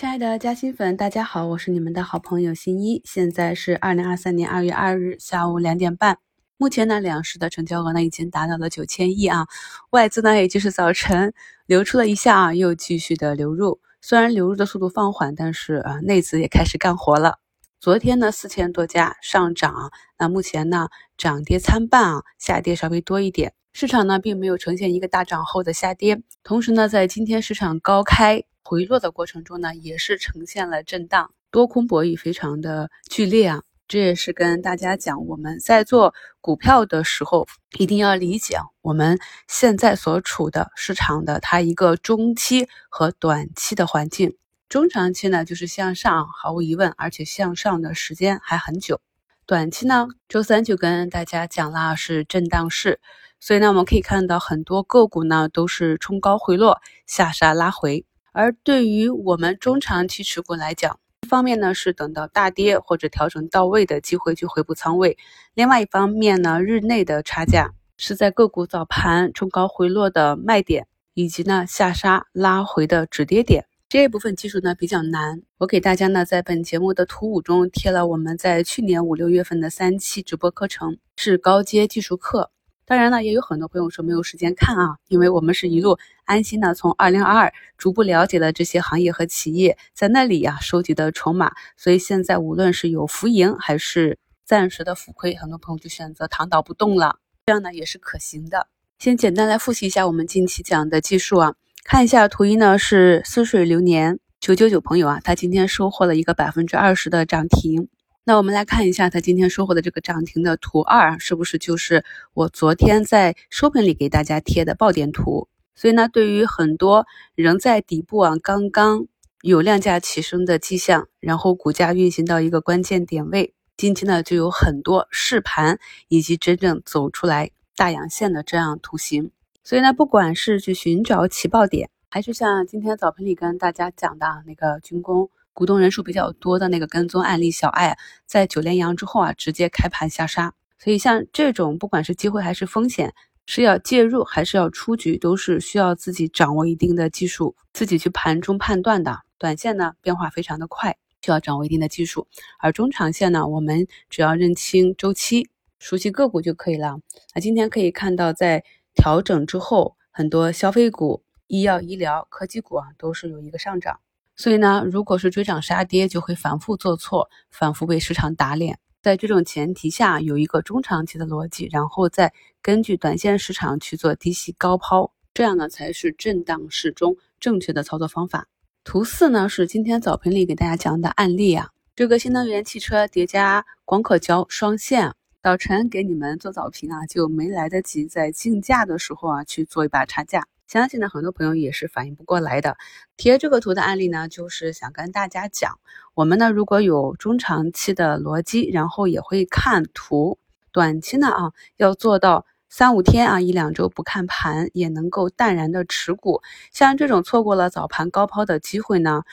亲爱的嘉兴粉，大家好，我是你们的好朋友新一。现在是二零二三年二月二日下午两点半。目前呢，两市的成交额呢已经达到了九千亿啊。外资呢，也就是早晨流出了一下啊，又继续的流入。虽然流入的速度放缓，但是啊，内资也开始干活了。昨天呢，四千多家上涨，那目前呢，涨跌参半啊，下跌稍微多一点。市场呢，并没有呈现一个大涨后的下跌。同时呢，在今天市场高开。回落的过程中呢，也是呈现了震荡，多空博弈非常的剧烈啊。这也是跟大家讲，我们在做股票的时候，一定要理解我们现在所处的市场的它一个中期和短期的环境。中长期呢，就是向上，毫无疑问，而且向上的时间还很久。短期呢，周三就跟大家讲了是震荡市，所以呢，我们可以看到很多个股呢都是冲高回落，下杀拉回。而对于我们中长期持股来讲，一方面呢是等到大跌或者调整到位的机会去回补仓位，另外一方面呢，日内的差价是在个股早盘冲高回落的卖点，以及呢下杀拉回的止跌点。这一部分技术呢比较难，我给大家呢在本节目的图五中贴了我们在去年五六月份的三期直播课程，是高阶技术课。当然呢，也有很多朋友说没有时间看啊，因为我们是一路安心的从二零二二逐步了解了这些行业和企业在那里呀收集的筹码，所以现在无论是有浮盈还是暂时的浮亏，很多朋友就选择躺倒不动了，这样呢也是可行的。先简单来复习一下我们近期讲的技术啊，看一下图一呢是似水流年九九九朋友啊，他今天收获了一个百分之二十的涨停。那我们来看一下它今天收获的这个涨停的图二，是不是就是我昨天在收评里给大家贴的爆点图？所以呢，对于很多仍在底部啊，刚刚有量价齐升的迹象，然后股价运行到一个关键点位，近期呢就有很多试盘以及真正走出来大阳线的这样图形。所以呢，不管是去寻找起爆点，还是像今天早评里跟大家讲的那个军工。股东人数比较多的那个跟踪案例，小爱在九连阳之后啊，直接开盘下杀。所以像这种不管是机会还是风险，是要介入还是要出局，都是需要自己掌握一定的技术，自己去盘中判断的。短线呢变化非常的快，需要掌握一定的技术。而中长线呢，我们只要认清周期，熟悉个股就可以了。那今天可以看到，在调整之后，很多消费股、医药医疗、科技股啊，都是有一个上涨。所以呢，如果是追涨杀跌，就会反复做错，反复被市场打脸。在这种前提下，有一个中长期的逻辑，然后再根据短线市场去做低吸高抛，这样呢才是震荡市中正确的操作方法。图四呢是今天早评里给大家讲的案例啊，这个新能源汽车叠加广可胶双线，早晨给你们做早评啊，就没来得及在竞价的时候啊去做一把差价。相信呢，很多朋友也是反应不过来的。贴这个图的案例呢，就是想跟大家讲，我们呢如果有中长期的逻辑，然后也会看图，短期呢啊要做到三五天啊一两周不看盘，也能够淡然的持股。像这种错过了早盘高抛的机会呢，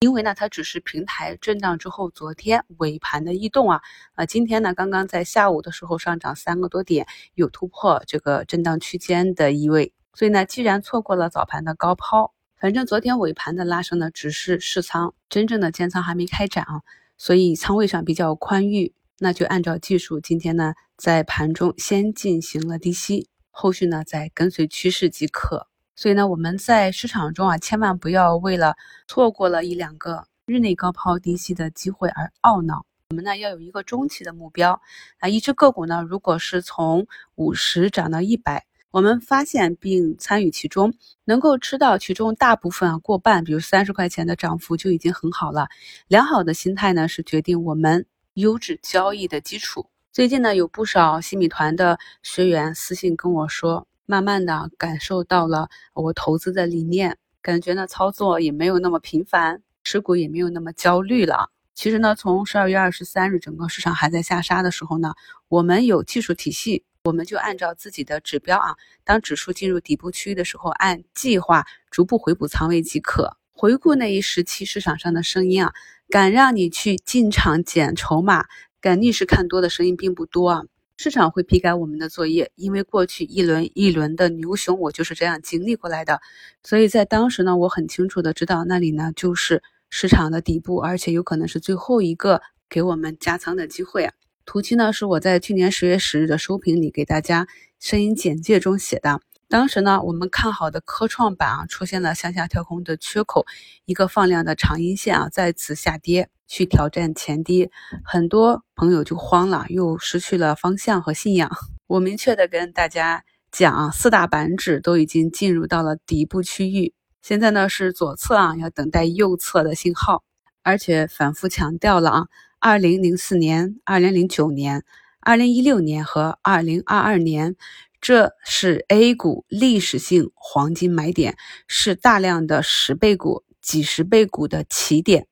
因为呢它只是平台震荡之后，昨天尾盘的异动啊，啊今天呢刚刚在下午的时候上涨三个多点，有突破这个震荡区间的意味。所以呢，既然错过了早盘的高抛，反正昨天尾盘的拉升呢，只是试仓，真正的建仓还没开展啊，所以仓位上比较宽裕，那就按照技术，今天呢在盘中先进行了低吸，后续呢再跟随趋势即可。所以呢，我们在市场中啊，千万不要为了错过了一两个日内高抛低吸的机会而懊恼。我们呢要有一个中期的目标啊，一只个股呢，如果是从五十涨到一百。我们发现并参与其中，能够吃到其中大部分啊过半，比如三十块钱的涨幅就已经很好了。良好的心态呢是决定我们优质交易的基础。最近呢有不少新米团的学员私信跟我说，慢慢的感受到了我投资的理念，感觉呢操作也没有那么频繁，持股也没有那么焦虑了。其实呢，从十二月二十三日整个市场还在下杀的时候呢，我们有技术体系。我们就按照自己的指标啊，当指数进入底部区域的时候，按计划逐步回补仓位即可。回顾那一时期市场上的声音啊，敢让你去进场捡筹码、敢逆势看多的声音并不多啊。市场会批改我们的作业，因为过去一轮一轮的牛熊，我就是这样经历过来的。所以在当时呢，我很清楚的知道那里呢就是市场的底部，而且有可能是最后一个给我们加仓的机会啊。图七呢是我在去年十月十日的收评里给大家声音简介中写的。当时呢，我们看好的科创板啊出现了向下跳空的缺口，一个放量的长阴线啊再次下跌去挑战前低，很多朋友就慌了，又失去了方向和信仰。我明确的跟大家讲，四大板指都已经进入到了底部区域，现在呢是左侧啊要等待右侧的信号，而且反复强调了啊，二零零四年、二零零九年、二零一六年和二零二二年。这是 A 股历史性黄金买点，是大量的十倍股、几十倍股的起点。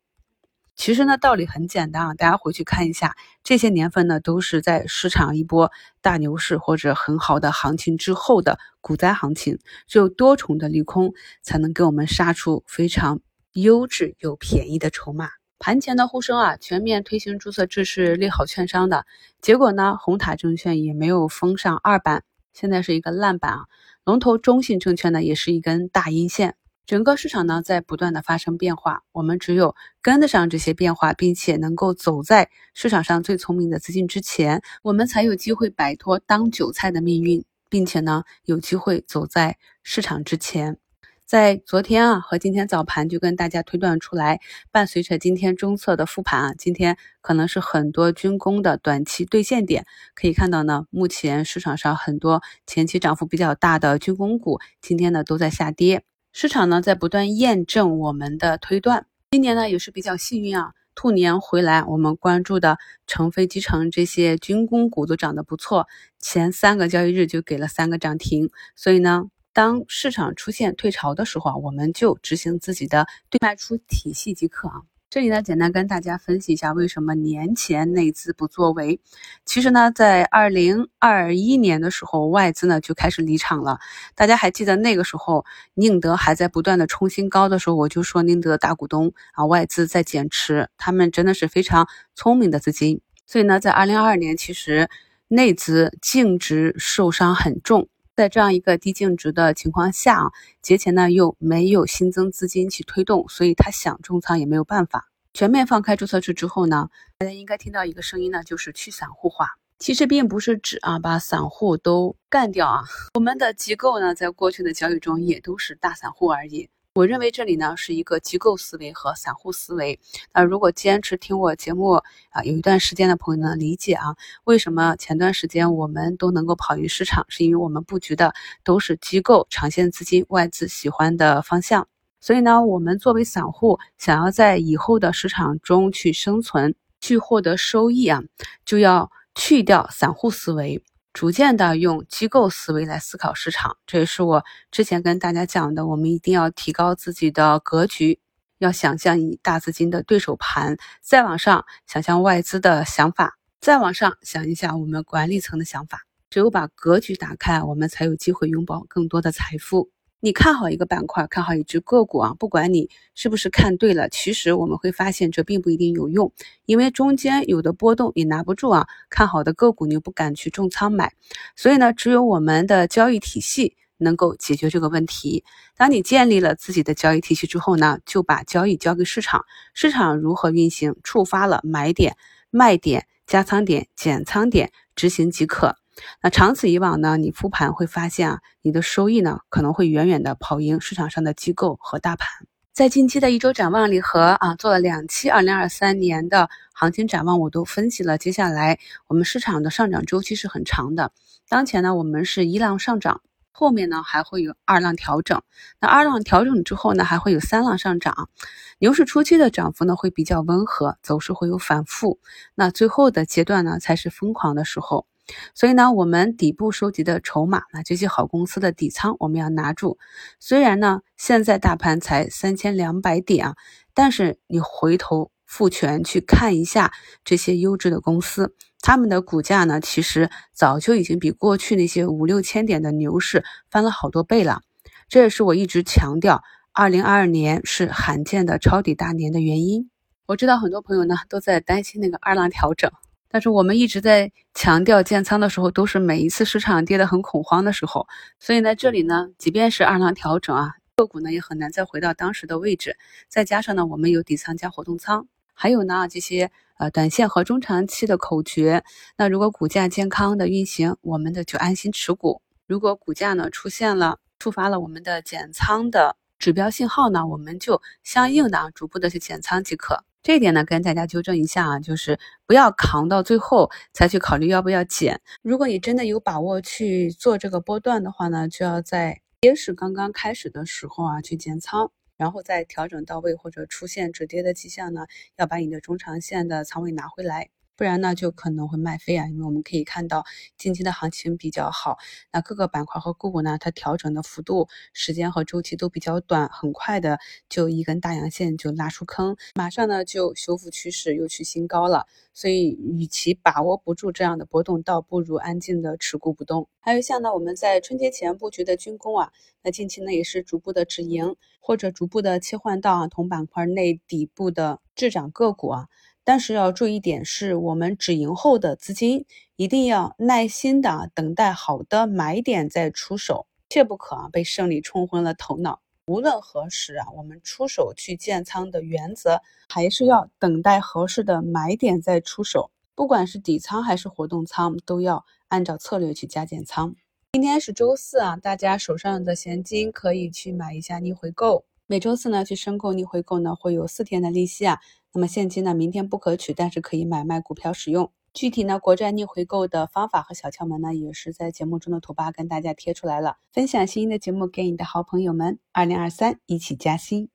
其实呢，道理很简单啊，大家回去看一下，这些年份呢，都是在市场一波大牛市或者很好的行情之后的股灾行情，只有多重的利空才能给我们杀出非常优质又便宜的筹码。盘前的呼声啊，全面推行注册制是利好券商的，结果呢，红塔证券也没有封上二板。现在是一个烂板啊，龙头中信证券呢也是一根大阴线，整个市场呢在不断的发生变化，我们只有跟得上这些变化，并且能够走在市场上最聪明的资金之前，我们才有机会摆脱当韭菜的命运，并且呢有机会走在市场之前。在昨天啊和今天早盘就跟大家推断出来，伴随着今天中测的复盘啊，今天可能是很多军工的短期兑现点。可以看到呢，目前市场上很多前期涨幅比较大的军工股，今天呢都在下跌。市场呢在不断验证我们的推断。今年呢也是比较幸运啊，兔年回来，我们关注的成飞机成这些军工股都涨得不错，前三个交易日就给了三个涨停，所以呢。当市场出现退潮的时候啊，我们就执行自己的对卖出体系即可啊。这里呢，简单跟大家分析一下为什么年前内资不作为。其实呢，在二零二一年的时候，外资呢就开始离场了。大家还记得那个时候，宁德还在不断的冲新高的时候，我就说宁德大股东啊，外资在减持，他们真的是非常聪明的资金。所以呢，在二零二二年，其实内资净值受伤很重。在这样一个低净值的情况下啊，节前呢又没有新增资金去推动，所以他想重仓也没有办法。全面放开注册制之后呢，大家应该听到一个声音呢，就是去散户化。其实并不是指啊把散户都干掉啊，我们的机构呢在过去的交易中也都是大散户而已。我认为这里呢是一个机构思维和散户思维。那如果坚持听我节目啊有一段时间的朋友呢，理解啊为什么前段时间我们都能够跑赢市场，是因为我们布局的都是机构长线资金外资喜欢的方向。所以呢，我们作为散户，想要在以后的市场中去生存、去获得收益啊，就要去掉散户思维。逐渐的用机构思维来思考市场，这也是我之前跟大家讲的。我们一定要提高自己的格局，要想象以大资金的对手盘，再往上想象外资的想法，再往上想一下我们管理层的想法。只有把格局打开，我们才有机会拥抱更多的财富。你看好一个板块，看好一只个股啊，不管你是不是看对了，其实我们会发现这并不一定有用，因为中间有的波动你拿不住啊。看好的个股你又不敢去重仓买，所以呢，只有我们的交易体系能够解决这个问题。当你建立了自己的交易体系之后呢，就把交易交给市场，市场如何运行，触发了买点、卖点、加仓点、减仓点，执行即可。那长此以往呢，你复盘会发现啊，你的收益呢可能会远远的跑赢市场上的机构和大盘。在近期的一周展望里和啊做了两期二零二三年的行情展望，我都分析了接下来我们市场的上涨周期是很长的。当前呢，我们是一浪上涨，后面呢还会有二浪调整。那二浪调整之后呢，还会有三浪上涨。牛市初期的涨幅呢会比较温和，走势会有反复。那最后的阶段呢才是疯狂的时候。所以呢，我们底部收集的筹码，那这些好公司的底仓我们要拿住。虽然呢，现在大盘才三千两百点啊，但是你回头复权去看一下这些优质的公司，他们的股价呢，其实早就已经比过去那些五六千点的牛市翻了好多倍了。这也是我一直强调，二零二二年是罕见的抄底大年的原因。我知道很多朋友呢都在担心那个二浪调整。但是我们一直在强调建仓的时候，都是每一次市场跌得很恐慌的时候。所以呢，这里呢，即便是二浪调整啊，个股呢也很难再回到当时的位置。再加上呢，我们有底仓加活动仓，还有呢这些呃短线和中长期的口诀。那如果股价健康的运行，我们的就安心持股；如果股价呢出现了触发了我们的减仓的指标信号呢，我们就相应的逐步的去减仓即可。这一点呢，跟大家纠正一下啊，就是不要扛到最后才去考虑要不要减。如果你真的有把握去做这个波段的话呢，就要在跌势刚刚开始的时候啊去减仓，然后再调整到位或者出现止跌的迹象呢，要把你的中长线的仓位拿回来。不然呢，就可能会卖飞啊，因为我们可以看到近期的行情比较好，那各个板块和个股呢，它调整的幅度、时间和周期都比较短，很快的就一根大阳线就拉出坑，马上呢就修复趋势又去新高了。所以，与其把握不住这样的波动，倒不如安静的持股不动。还有像呢，我们在春节前布局的军工啊，那近期呢也是逐步的止盈，或者逐步的切换到啊同板块内底部的滞涨个股啊。但是要注意一点，是我们止盈后的资金一定要耐心的等待好的买点再出手，切不可啊被胜利冲昏了头脑。无论何时啊，我们出手去建仓的原则还是要等待合适的买点再出手。不管是底仓还是活动仓，都要按照策略去加减仓。今天是周四啊，大家手上的闲金可以去买一下逆回购。每周四呢去申购逆回购呢会有四天的利息啊。那么现金呢，明天不可取，但是可以买卖股票使用。具体呢，国债逆回购的方法和小窍门呢，也是在节目中的图吧跟大家贴出来了。分享新一的节目给你的好朋友们，二零二三一起加薪。